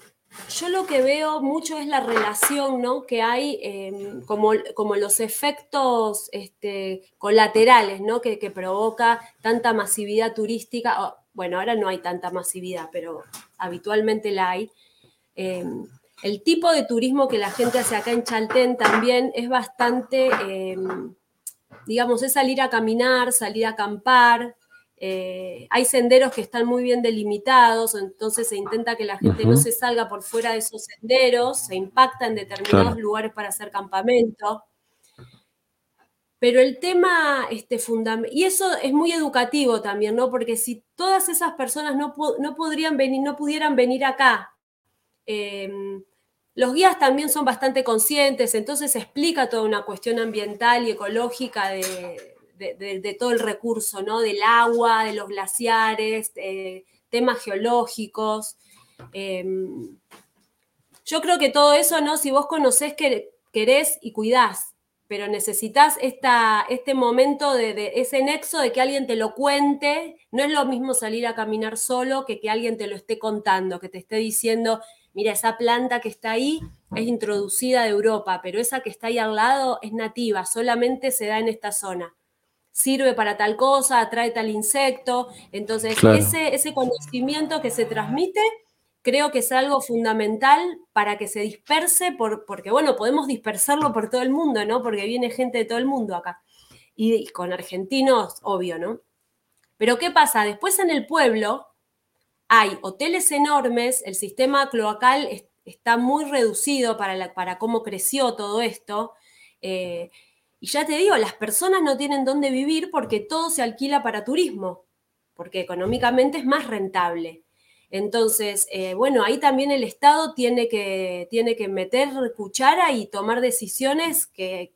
yo lo que veo mucho es la relación ¿no? que hay, em, como, como, los efectos este, colaterales ¿no? que, provoca tanta masividad turística. bueno, ahora no hay tanta masividad, pero habitualmente la hay. Em, el tipo de turismo que la gente hace acá en Chaltén también es bastante, em, digamos, es salir a caminar, salir a acampar, eh, hay senderos que están muy bien delimitados, entonces se intenta que la gente no se salga por fuera de esos senderos, se impacta en determinados lugares para hacer campamento. Pero el tema este, fundamental, y eso es muy educativo también, ¿no? Porque si todas esas personas no, no podrían venir, no pudieran venir acá, em, los guías también son bastante conscientes, entonces explica toda una cuestión ambiental y ecológica de, de, todo el recurso, ¿no? Del agua, de los glaciares, temas geológicos. Em, yo creo que todo eso, ¿no? Si vos conocés, que querés y cuidás, pero necesitas este momento de, ese nexo de que alguien te lo cuente. No es lo mismo salir a caminar solo que que alguien te lo esté contando, que te esté diciendo, mira, esa planta que está ahí es introducida de Europa, pero esa que está ahí al lado es nativa, solamente se da en esta zona sirve para tal cosa, atrae tal insecto. Entonces, ese, ese conocimiento que se transmite creo que es algo fundamental para que se disperse, por, porque bueno, podemos dispersarlo por todo el mundo, ¿no? Porque viene gente de todo el mundo acá. Y, con argentinos, obvio, ¿no? Pero ¿qué pasa? Después en el pueblo hay hoteles enormes, el sistema cloacal está muy reducido para, para cómo creció todo esto. Eh, y ya te digo, las personas no tienen dónde vivir porque todo se alquila para turismo, porque económicamente es más rentable. Entonces, eh, bueno, ahí también el Estado tiene que, tiene que meter cuchara y tomar decisiones que,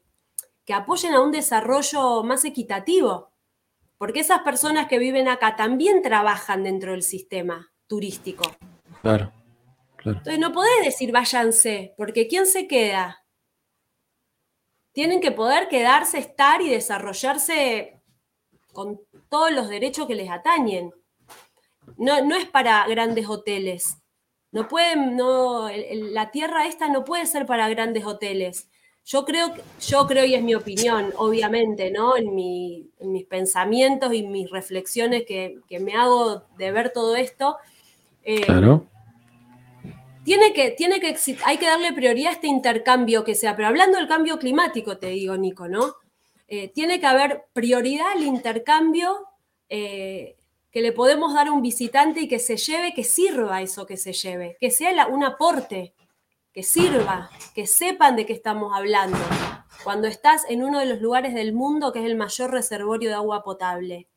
que apoyen a un desarrollo más equitativo, porque esas personas que viven acá también trabajan dentro del sistema turístico. Claro, claro. Entonces no podés decir váyanse, porque ¿quién se queda? Tienen que poder quedarse, estar y desarrollarse con todos los derechos que les atañen. No, no es para grandes hoteles. No pueden, no, la tierra esta no puede ser para grandes hoteles. Yo creo, yo creo, y es mi opinión, obviamente, ¿no? En, mis pensamientos y mis reflexiones que, me hago de ver todo esto. Eh, claro tiene que, tiene que, hay que darle prioridad a este intercambio que sea, pero hablando del cambio climático, te digo, Nico, ¿no? Eh, tiene que haber prioridad al intercambio eh, que le podemos dar a un visitante y que se lleve, que sirva eso que se lleve, que sea un aporte, que sirva, que sepan de qué estamos hablando, cuando estás en uno de los lugares del mundo que es el mayor reservorio de agua potable.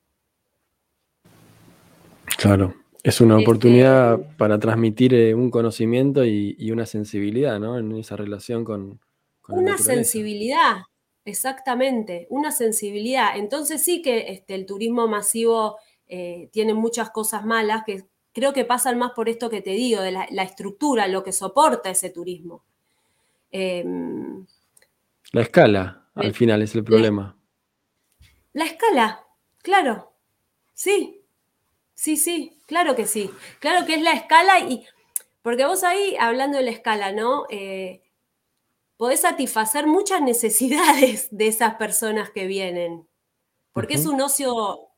Claro. Es una este, oportunidad para transmitir eh, un conocimiento y, una sensibilidad, ¿no? En esa relación con... una sensibilidad, exactamente, una sensibilidad. Entonces sí que este, el turismo masivo eh, tiene muchas cosas malas que creo que pasan más por esto que te digo, de la, estructura, lo que soporta ese turismo. Em, la escala, al final, es el problema. la escala, claro, sí, sí, sí. Claro que sí, claro que es la escala y, porque vos ahí, hablando de la escala, ¿no? Eh, podés satisfacer muchas necesidades de esas personas que vienen, porque es un ocio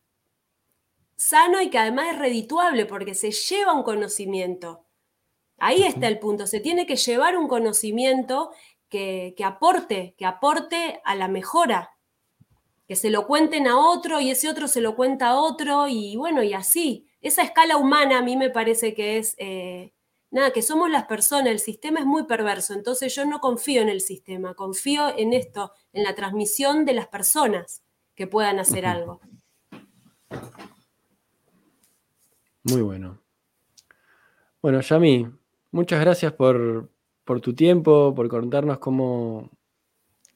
sano y que además es redituable, porque se lleva un conocimiento. Ahí está el punto, se tiene que llevar un conocimiento que, que aporte, que aporte a la mejora, que se lo cuenten a otro y ese otro se lo cuenta a otro y bueno, y así esa escala humana a mí me parece que es, eh, nada, que somos las personas, el sistema es muy perverso, entonces yo no confío en el sistema, confío en esto, en la transmisión de las personas que puedan hacer algo. Muy bueno. Bueno, Yami, muchas gracias por, tu tiempo, por contarnos cómo,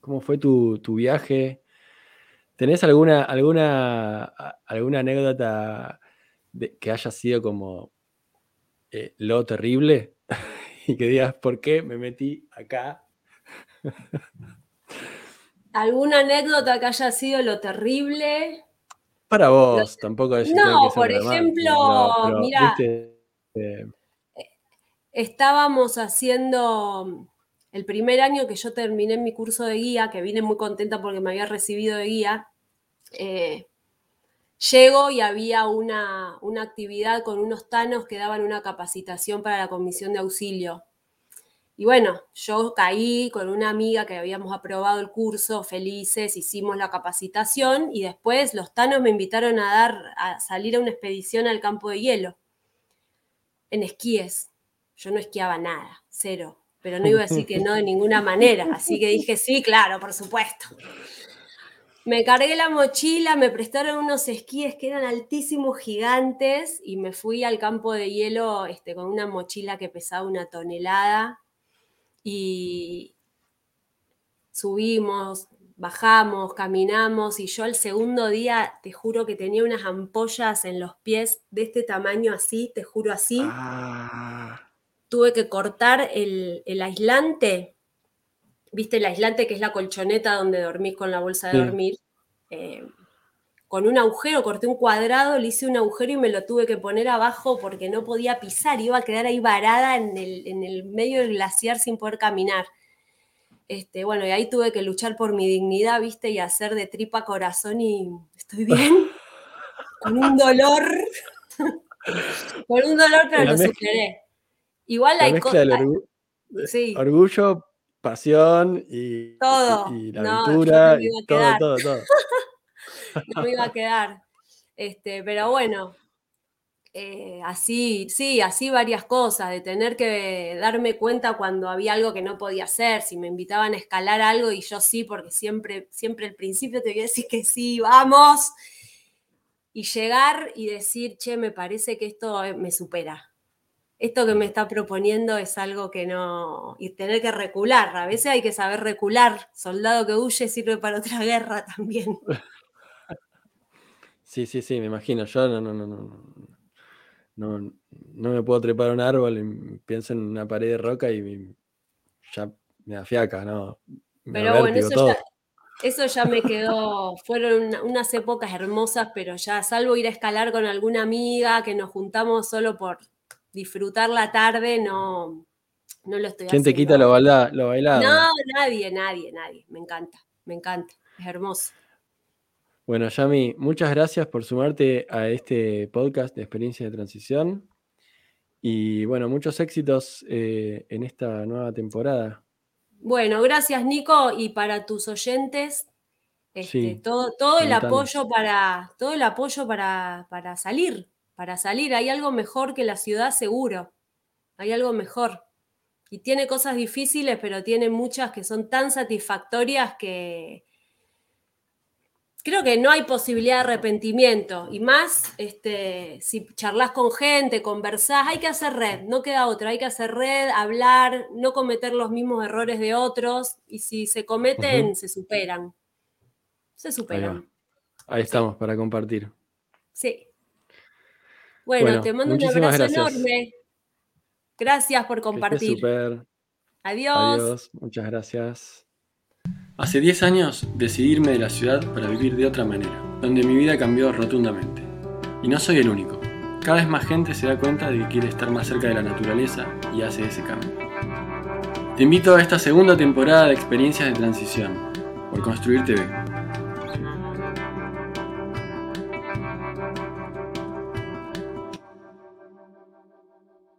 cómo fue tu, tu viaje. ¿Tenés alguna, alguna, alguna anécdota que haya sido como eh, lo terrible y que digas, ¿por qué me metí acá? ¿Alguna anécdota que haya sido lo terrible? Para vos, tampoco es. No, por ejemplo, mira, eh, estábamos haciendo el primer año que yo terminé mi curso de guía, que vine muy contenta porque me había recibido de guía. Eh, Llego y había una, actividad con unos tanos que daban una capacitación para la comisión de auxilio. Y bueno, yo caí con una amiga que habíamos aprobado el curso, felices, hicimos la capacitación y después los tanos me invitaron a dar a salir a una expedición al campo de hielo en esquíes. Yo no esquiaba nada, cero, pero no iba a decir que no de ninguna manera, así que dije, sí, claro, por supuesto. Me cargué la mochila, me prestaron unos esquíes que eran altísimos, gigantes, y me fui al campo de hielo este, con una mochila que pesaba una tonelada. Y subimos, bajamos, caminamos, y yo el segundo día, te juro que tenía unas ampollas en los pies de este tamaño así, te juro así. Ah, Tuve que cortar el, el aislante viste el aislante que es la colchoneta donde dormís con la bolsa de Sí. dormir, Eh, con un agujero, corté un cuadrado, le hice un agujero y me lo tuve que poner abajo porque no podía pisar, iba a quedar ahí varada en el, en el medio del glaciar sin poder caminar. Este, bueno, y ahí tuve que luchar por mi dignidad, viste, y hacer de tripa corazón y estoy bien, con un dolor, con un dolor, pero La lo mezcla- superé. Igual la hay cosas, sí. orgullo, pasión y, Todo. y la No, aventura no me iba a todo, quedar. todo, todo. no me iba a quedar. Este, pero bueno, eh, así, sí, así varias cosas, de tener que darme cuenta cuando había algo que no podía hacer, si me invitaban a escalar algo y yo sí, porque siempre, siempre al principio te voy a decir que sí, vamos, y llegar y decir, che, me parece que esto eh, me supera. Esto que me está proponiendo es algo que no. y tener que recular. A veces hay que saber recular. Soldado que huye sirve para otra guerra también. Sí, sí, sí, me imagino. Yo no, no, no, no, no, no me puedo trepar a un árbol y pienso en una pared de roca y ya me da fiaca, ¿no? Me Pero bueno, eso todo. ya, eso ya me quedó, fueron una- unas épocas hermosas, pero ya salvo ir a escalar con alguna amiga, que nos juntamos solo por disfrutar la tarde, no, no lo estoy ¿Quién te quita lo, baila- lo bailado? No, nadie, nadie, nadie. Me encanta, me encanta, es hermoso. Bueno, Yami, muchas gracias por sumarte a este podcast de experiencia de transición. Y bueno, muchos éxitos eh, en esta nueva temporada. Bueno, gracias Nico y para tus oyentes, este, Sí, todo, todo el apoyo para, todo el apoyo para, para salir, para salir. Hay algo mejor que la ciudad seguro, hay algo mejor. Y tiene cosas difíciles, pero tiene muchas que son tan satisfactorias que creo que no hay posibilidad de arrepentimiento. Y más, este, si charlas con gente, conversás, hay que hacer red, no queda otra, hay que hacer red, hablar, no cometer los mismos errores de otros. Y si se cometen, se superan. Se Ahí superan. Ahí estamos para compartir. Sí. Bueno, Bueno, te mando un abrazo gracias. enorme. Gracias por compartir. súper. Adiós. Adiós, muchas gracias. Hace 10 años decidí irme de la ciudad para vivir de otra manera, donde mi vida cambió rotundamente. Y no soy el único. Cada vez más gente se da cuenta de que quiere estar más cerca de la naturaleza y hace ese cambio. Te invito a esta segunda temporada de Experiencias de Transición por Construir TV.